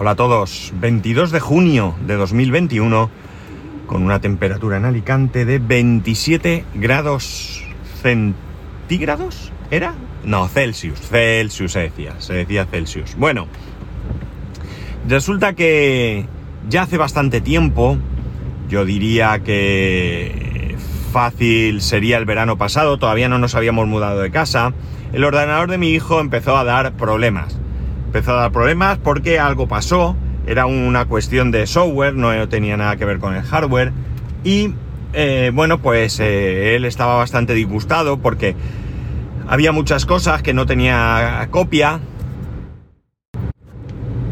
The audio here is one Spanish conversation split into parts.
Hola a todos, 22 de junio de 2021 con una temperatura en Alicante de 27 grados centígrados, ¿era? No, Celsius, Celsius se decía, se decía Celsius. Bueno, resulta que ya hace bastante tiempo, yo diría que fácil sería el verano pasado, todavía no nos habíamos mudado de casa, el ordenador de mi hijo empezó a dar problemas empezó a dar problemas porque algo pasó, era una cuestión de software, no tenía nada que ver con el hardware. Y eh, bueno, pues eh, él estaba bastante disgustado porque había muchas cosas que no tenía copia.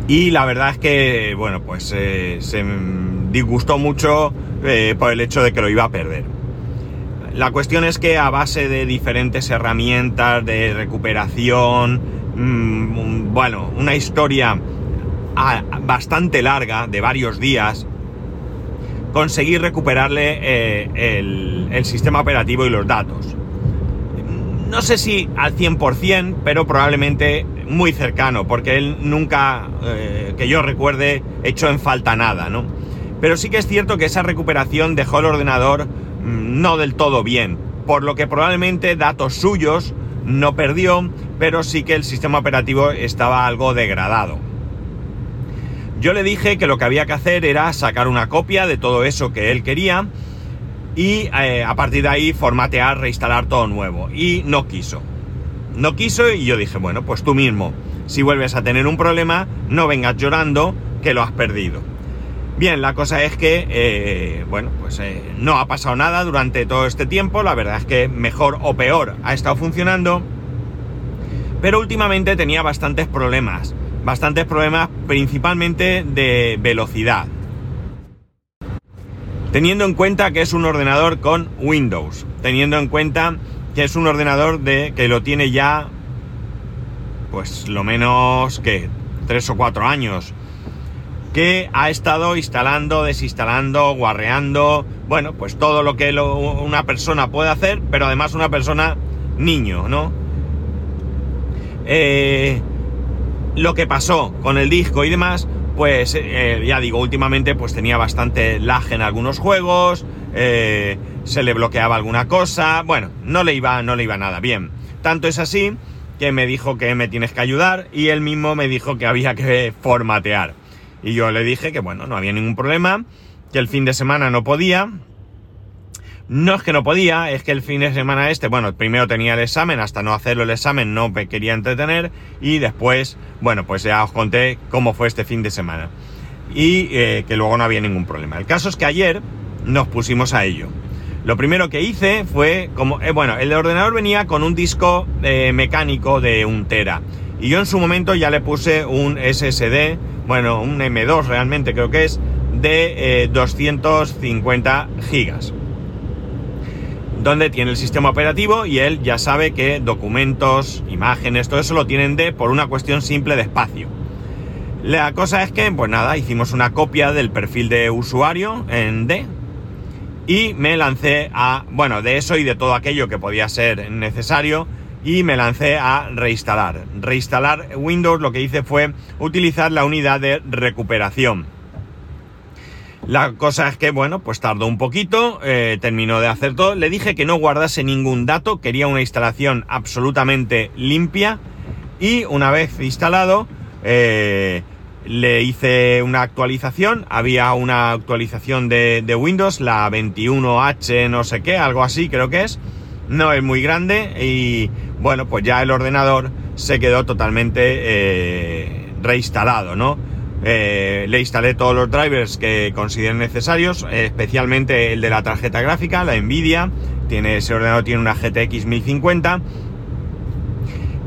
Y la verdad es que, bueno, pues eh, se disgustó mucho por el hecho de que lo iba a perder. La cuestión es que a base de diferentes herramientas de recuperación, Mm, bueno, una historia ah, bastante larga, de varios días, conseguir recuperarle eh, el, sistema operativo y los datos. No sé si al 100%, pero probablemente muy cercano, porque él nunca, eh, que yo recuerde, hecho en falta nada, ¿no? Pero sí que es cierto que esa recuperación dejó el ordenador mm, no del todo bien, por lo que probablemente datos suyos no perdió, pero sí que el sistema operativo estaba algo degradado. Yo le dije que lo que había que hacer era sacar una copia de todo eso que él quería y eh, a partir de ahí formatear, reinstalar todo nuevo. Y no quiso. No quiso y yo dije, bueno, pues tú mismo, si vuelves a tener un problema, no vengas llorando que lo has perdido. Bien, la cosa es que, eh, bueno, pues eh, no ha pasado nada durante todo este tiempo, la verdad es que mejor o peor ha estado funcionando, pero últimamente tenía bastantes problemas, bastantes problemas principalmente de velocidad. Teniendo en cuenta que es un ordenador con Windows, teniendo en cuenta que es un ordenador de que lo tiene ya, pues lo menos que tres o cuatro años, que ha estado instalando, desinstalando, guarreando, bueno, pues todo lo que una persona puede hacer, pero además una persona niño, ¿no? Eh, lo que pasó con el disco y demás, pues eh, ya digo, últimamente pues tenía bastante lag en algunos juegos, eh, se le bloqueaba alguna cosa, bueno, no le iba, no le iba nada bien. Tanto es así que me dijo que me tienes que ayudar y él mismo me dijo que había que formatear. Y yo le dije que bueno, no había ningún problema, que el fin de semana no podía. No es que no podía, es que el fin de semana este, bueno, primero tenía el examen, hasta no hacerlo el examen no me quería entretener y después, bueno, pues ya os conté cómo fue este fin de semana. Y eh, que luego no había ningún problema. El caso es que ayer nos pusimos a ello. Lo primero que hice fue, como, eh, bueno, el ordenador venía con un disco eh, mecánico de un tera. Y yo en su momento ya le puse un SSD bueno, un M2 realmente creo que es, de 250 eh, gigas. Donde tiene el sistema operativo y él ya sabe que documentos, imágenes, todo eso lo tienen D por una cuestión simple de espacio. La cosa es que, pues nada, hicimos una copia del perfil de usuario en D y me lancé a, bueno, de eso y de todo aquello que podía ser necesario, y me lancé a reinstalar. Reinstalar Windows lo que hice fue utilizar la unidad de recuperación. La cosa es que, bueno, pues tardó un poquito, eh, terminó de hacer todo. Le dije que no guardase ningún dato, quería una instalación absolutamente limpia. Y una vez instalado, eh, le hice una actualización. Había una actualización de, de Windows, la 21H no sé qué, algo así creo que es no es muy grande y bueno, pues ya el ordenador se quedó totalmente eh, reinstalado, ¿no? Eh, le instalé todos los drivers que consideren necesarios, especialmente el de la tarjeta gráfica, la Nvidia, tiene, ese ordenador tiene una GTX 1050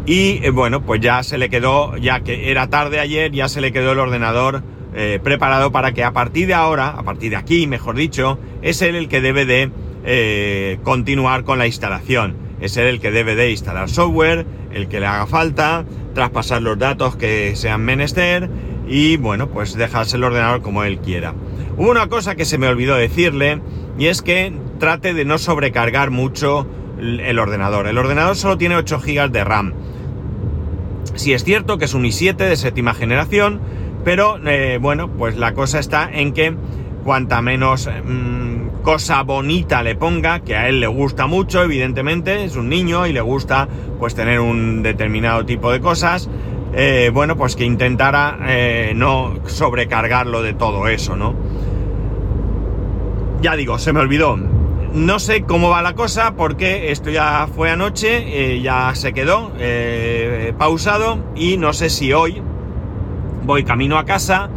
y eh, bueno, pues ya se le quedó, ya que era tarde ayer, ya se le quedó el ordenador preparado para que a partir de ahora, a partir de aquí, mejor dicho, es él el que debe de eh, continuar con la instalación. Es el que debe de instalar software, el que le haga falta, traspasar los datos que sean menester y bueno, pues dejarse el ordenador como él quiera. Hubo una cosa que se me olvidó decirle y es que trate de no sobrecargar mucho el ordenador. El ordenador solo tiene 8 GB de RAM. Si es cierto que es un i7 de séptima generación, Pero eh, bueno, pues la cosa está en que cuanta menos mm, cosa bonita le ponga, que a él le gusta mucho, evidentemente, es un niño y le gusta pues tener un determinado tipo de cosas, eh, bueno, pues que intentara eh, no sobrecargarlo de todo eso, ¿no? Ya digo, se me olvidó. No sé cómo va la cosa porque esto ya fue anoche, eh, ya se quedó pausado y no sé si hoy voy camino a casa,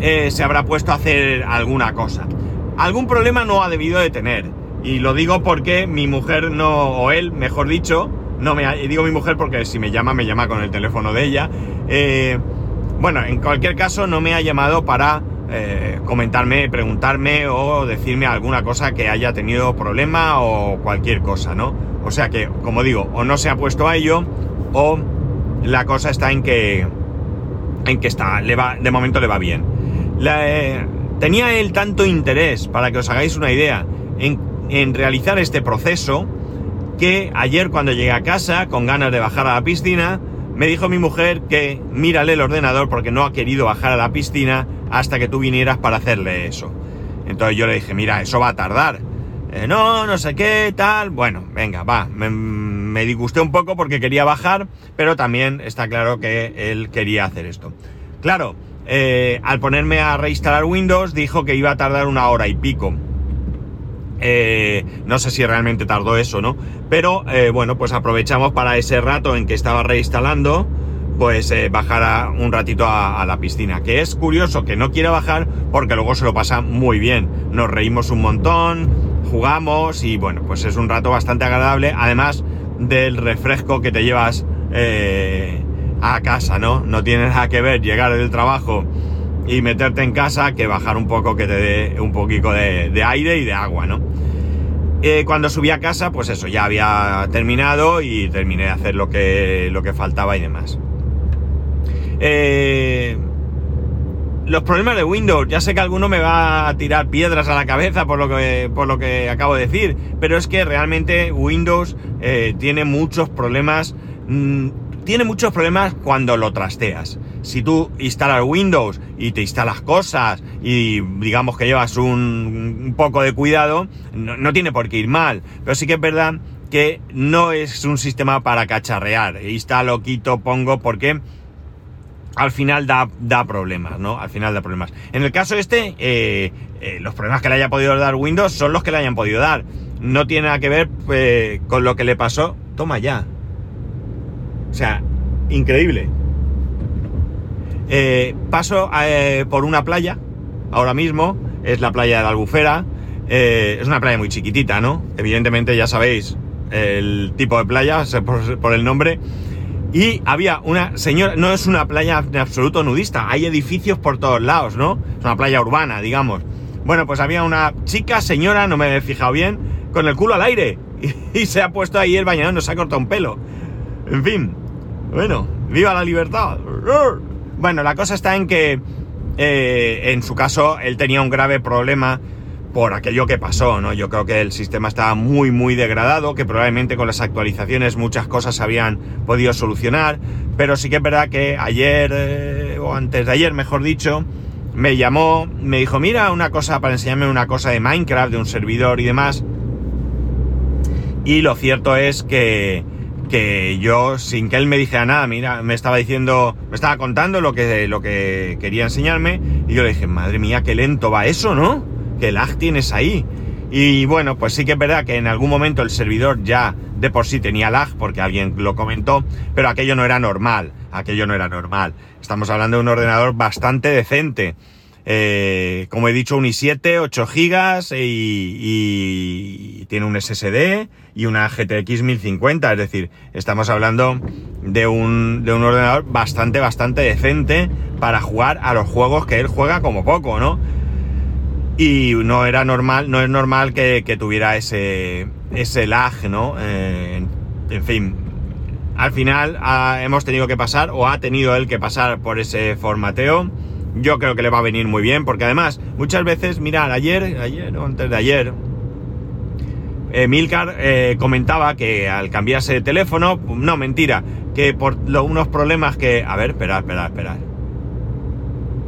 se habrá puesto a hacer alguna cosa. Algún problema no ha debido de tener. Y lo digo porque mi mujer no, o él, mejor dicho, no me digo mi mujer porque si me llama, me llama con el teléfono de ella. Eh, bueno, en cualquier caso, no me ha llamado para eh, comentarme, preguntarme o decirme alguna cosa que haya tenido problema o cualquier cosa, ¿no? O sea que, como digo, o no se ha puesto a ello o la cosa está en que en que está, le va, de momento le va bien. Eh, tenía él tanto interés, para que os hagáis una idea, en, realizar este proceso que ayer cuando llegué a casa, con ganas de bajar a la piscina, me dijo mi mujer que mírale el ordenador porque no ha querido bajar a la piscina hasta que tú vinieras para hacerle eso. Entonces yo le dije, mira, eso va a tardar. Eh, no, no sé qué, tal. Bueno, venga, va. Me, disgusté un poco porque quería bajar, pero también está claro que él quería hacer esto. Claro, eh, al ponerme a reinstalar Windows dijo que iba a tardar una hora y pico. Eh, no sé si realmente tardó eso, ¿no? Pero eh, bueno, pues aprovechamos para ese rato en que estaba reinstalando, pues eh, bajar un ratito a, la piscina. Que es curioso que no quiera bajar porque luego se lo pasa muy bien. Nos reímos un montón, jugamos y bueno, pues es un rato bastante agradable. Además del refresco que te llevas a casa, ¿no? No tiene nada que ver llegar del trabajo y meterte en casa que bajar un poco que te dé un poquito de, aire y de agua, ¿no? Eh, cuando subí a casa, pues eso, ya había terminado y terminé de hacer lo que, lo que faltaba y demás. Eh, los problemas de Windows, ya sé que alguno me va a tirar piedras a la cabeza por lo que, por lo que acabo de decir, pero es que realmente Windows eh, tiene muchos problemas, mm, tiene muchos problemas cuando lo trasteas si tú instalas Windows y te instalas cosas y digamos que llevas un, poco de cuidado, no, tiene por qué ir mal. Pero sí que es verdad que no es un sistema para cacharrear. Instalo, quito, pongo, porque al final da, problemas, ¿no? Al final da problemas. En el caso este, eh, eh, los problemas que le haya podido dar Windows son los que le hayan podido dar. No tiene nada que ver eh, con lo que le pasó. Toma ya. O sea, increíble. Eh, paso eh, por una playa, ahora mismo, es la playa de la Albufera. Eh, es una playa muy chiquitita, ¿no? Evidentemente ya sabéis el tipo de playa, por, el nombre. Y había una señora, no es una playa de absoluto nudista, hay edificios por todos lados, ¿no? Es una playa urbana, digamos. Bueno, pues había una chica, señora, no me he fijado bien, con el culo al aire. Y, y se ha puesto ahí el bañador, no se ha cortado un pelo. En fin, bueno, viva la libertad. Bueno, la cosa está en que eh, en su caso él tenía un grave problema por aquello que pasó, ¿no? Yo creo que el sistema estaba muy, muy degradado, que probablemente con las actualizaciones muchas cosas habían podido solucionar, pero sí que es verdad que ayer, eh, o antes de ayer, mejor dicho, me llamó, me dijo, mira una cosa para enseñarme una cosa de Minecraft, de un servidor y demás. Y lo cierto es que, que yo, sin que él me dijera nada, mira, me estaba diciendo, me estaba contando lo que, lo que quería enseñarme, y yo le dije, madre mía, qué lento va eso, ¿no? ¿Qué lag tienes ahí? Y bueno, pues sí que es verdad que en algún momento el servidor ya de por sí tenía lag, porque alguien lo comentó, pero aquello no era normal, aquello no era normal. Estamos hablando de un ordenador bastante decente. Eh, como he dicho, un i7, 8 GB y, tiene un SSD y una GTX 1050. Es decir, estamos hablando de un, de un ordenador bastante, bastante decente para jugar a los juegos que él juega como poco, ¿no? Y no era normal, no es normal que, tuviera ese, ese lag, ¿no? Eh, en fin, al final hemos tenido que pasar, o ha tenido él que pasar por ese formateo yo creo que le va a venir muy bien, porque además, muchas veces, mirad, ayer, ayer o antes de ayer, eh, Milcar eh, comentaba que al cambiarse de teléfono, no, mentira, que por unos problemas que... A ver, esperad, esperad, esperad.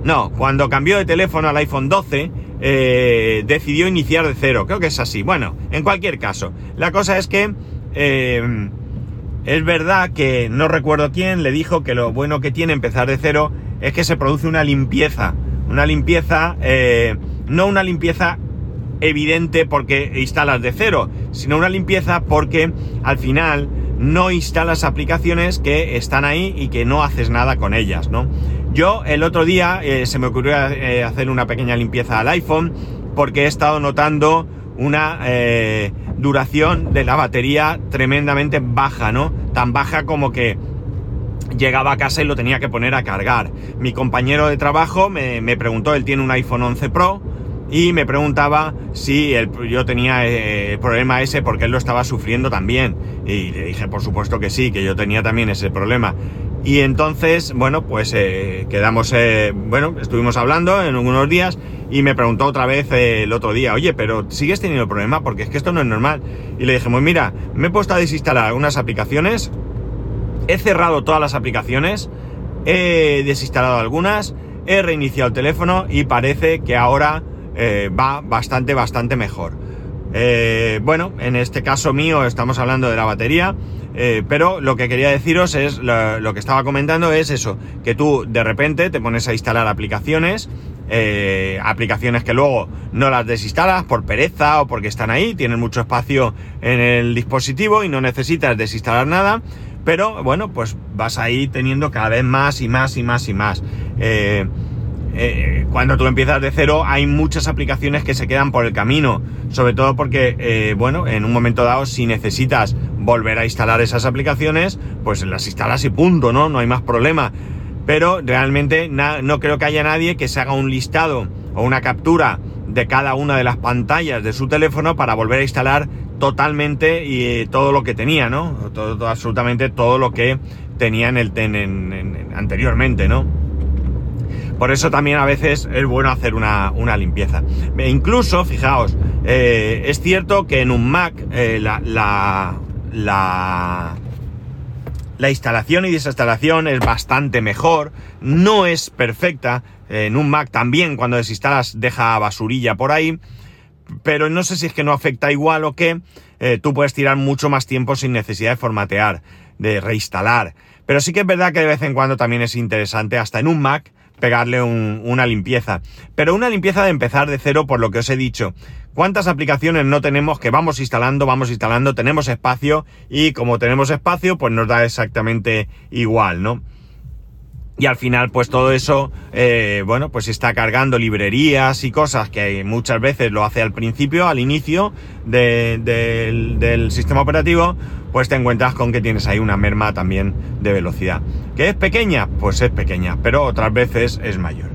No, cuando cambió de teléfono al iPhone 12, eh, decidió iniciar de cero. Creo que es así. Bueno, en cualquier caso, la cosa es que eh, es verdad que no recuerdo quién le dijo que lo bueno que tiene empezar de cero es que se produce una limpieza. Una limpieza, eh, no una limpieza evidente porque instalas de cero, sino una limpieza porque al final no instalas aplicaciones que están ahí y que no haces nada con ellas, ¿no? Yo el otro día eh, se me ocurrió eh, hacer una pequeña limpieza al iPhone porque he estado notando una duración de la batería tremendamente baja, ¿no? Tan baja como que llegaba a casa y lo tenía que poner a cargar. Mi compañero de trabajo me, me preguntó, él tiene un iPhone 11 Pro, y me preguntaba si yo tenía eh, el problema ese porque él lo estaba sufriendo también. Y le dije, por supuesto que sí, que yo tenía también ese problema. Y entonces, bueno, pues eh, quedamos, eh, bueno, estuvimos hablando en algunos días y me preguntó otra vez el otro día, oye, pero ¿sigues teniendo el problema? Porque es que esto no es normal. Y le dije, pues mira, me he puesto a desinstalar algunas aplicaciones, he cerrado todas las aplicaciones, he desinstalado algunas, he reiniciado el teléfono y parece que ahora eh, va bastante, bastante mejor. Eh, bueno, en este caso mío estamos hablando de la batería, eh, pero lo que quería deciros es, lo, que estaba comentando es eso, que tú de repente te pones a instalar aplicaciones, aplicaciones que luego no las desinstalas por pereza o porque están ahí, tienen mucho espacio en el dispositivo y no necesitas desinstalar nada, pero bueno, pues vas ahí teniendo cada vez más y más y más y más. Eh, cuando tú empiezas de cero hay muchas aplicaciones que se quedan por el camino, sobre todo porque, eh, bueno, en un momento dado si necesitas volver a instalar esas aplicaciones, pues las instalas y punto, ¿no? No hay más problema. Pero realmente no creo que haya nadie que se haga un listado o una captura de cada una de las pantallas de su teléfono para volver a instalar totalmente y eh, todo lo que tenía, ¿no? Todo, absolutamente todo lo que tenía en el en, anteriormente, ¿no? Por eso también a veces es bueno hacer una, limpieza. E incluso, fijaos, eh, es cierto que en un Mac eh, la, la, la, instalación y desinstalación es bastante mejor, no es perfecta. En un Mac también cuando desinstalas deja basurilla por ahí, pero no sé si es que no afecta igual o qué. Eh, tú puedes tirar mucho más tiempo sin necesidad de formatear, de reinstalar. Pero sí que es verdad que de vez en cuando también es interesante, hasta en un Mac, pegarle una limpieza. Pero una limpieza de empezar de cero por lo que os he dicho. ¿Cuántas aplicaciones no tenemos que vamos instalando, vamos instalando, tenemos espacio y como tenemos espacio pues nos da exactamente igual, ¿no? Y al final, pues todo eso, eh, bueno, pues está cargando librerías y cosas que muchas veces lo hace al principio, al inicio del, sistema operativo, pues te encuentras con que tienes ahí una merma también de velocidad. ¿Que es pequeña? Pues es pequeña, pero otras veces es mayor.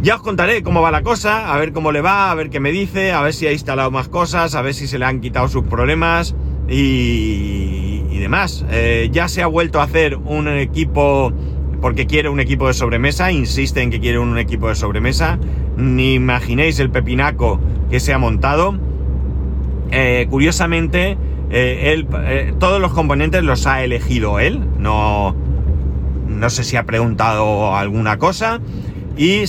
Ya os contaré cómo va la cosa, a ver cómo le va, a ver qué me dice, a ver si ha instalado más cosas, a ver si se le han quitado sus problemas y, demás. Eh, ya se ha vuelto a hacer un equipo porque quiere un equipo de sobremesa, insiste en que quiere un equipo de sobremesa. Ni imaginéis el pepinaco que se ha montado. Eh, curiosamente, eh, él, todos los componentes los ha elegido él. No, no sé si ha preguntado alguna cosa. Y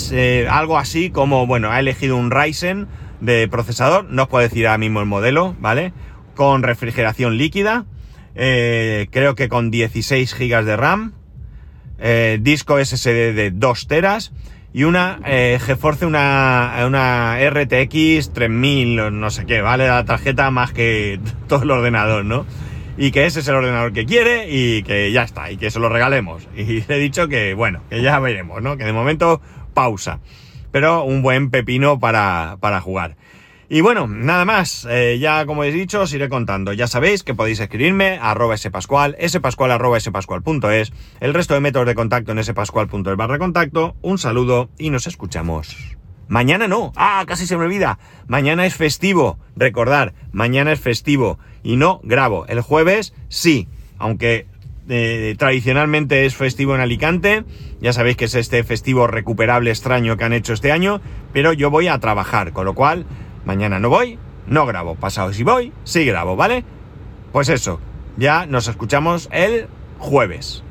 algo así como, bueno, ha elegido un Ryzen de procesador. No os puedo decir ahora mismo el modelo, ¿vale? Con refrigeración líquida, eh, creo que con 16 GB de RAM, eh, disco SSD de 2 teras y una eh, GeForce, una, una RTX 3000, no sé qué, vale la tarjeta más que todo el ordenador, ¿no? Y que ese es el ordenador que quiere y que ya está, y que se lo regalemos. Y le he dicho que, bueno, que ya veremos, ¿no? Que de momento pausa. Pero un buen pepino para, para jugar. Y bueno, nada más, eh, ya como he dicho, os iré contando. Ya sabéis que podéis escribirme a arroba spascual, spascual arroba spascual.es, el resto de métodos de contacto en spascual.es barra contacto. Un saludo y nos escuchamos. Mañana no, ah, casi se me olvida. Mañana es festivo, recordar, mañana es festivo y no grabo. El jueves sí, aunque eh, tradicionalmente es festivo en Alicante, ya sabéis que es este festivo recuperable extraño que han hecho este año, pero yo voy a trabajar, con lo cual Mañana no voy, no grabo. Pasado si voy, sí grabo, ¿vale? Pues eso, ya nos escuchamos el jueves.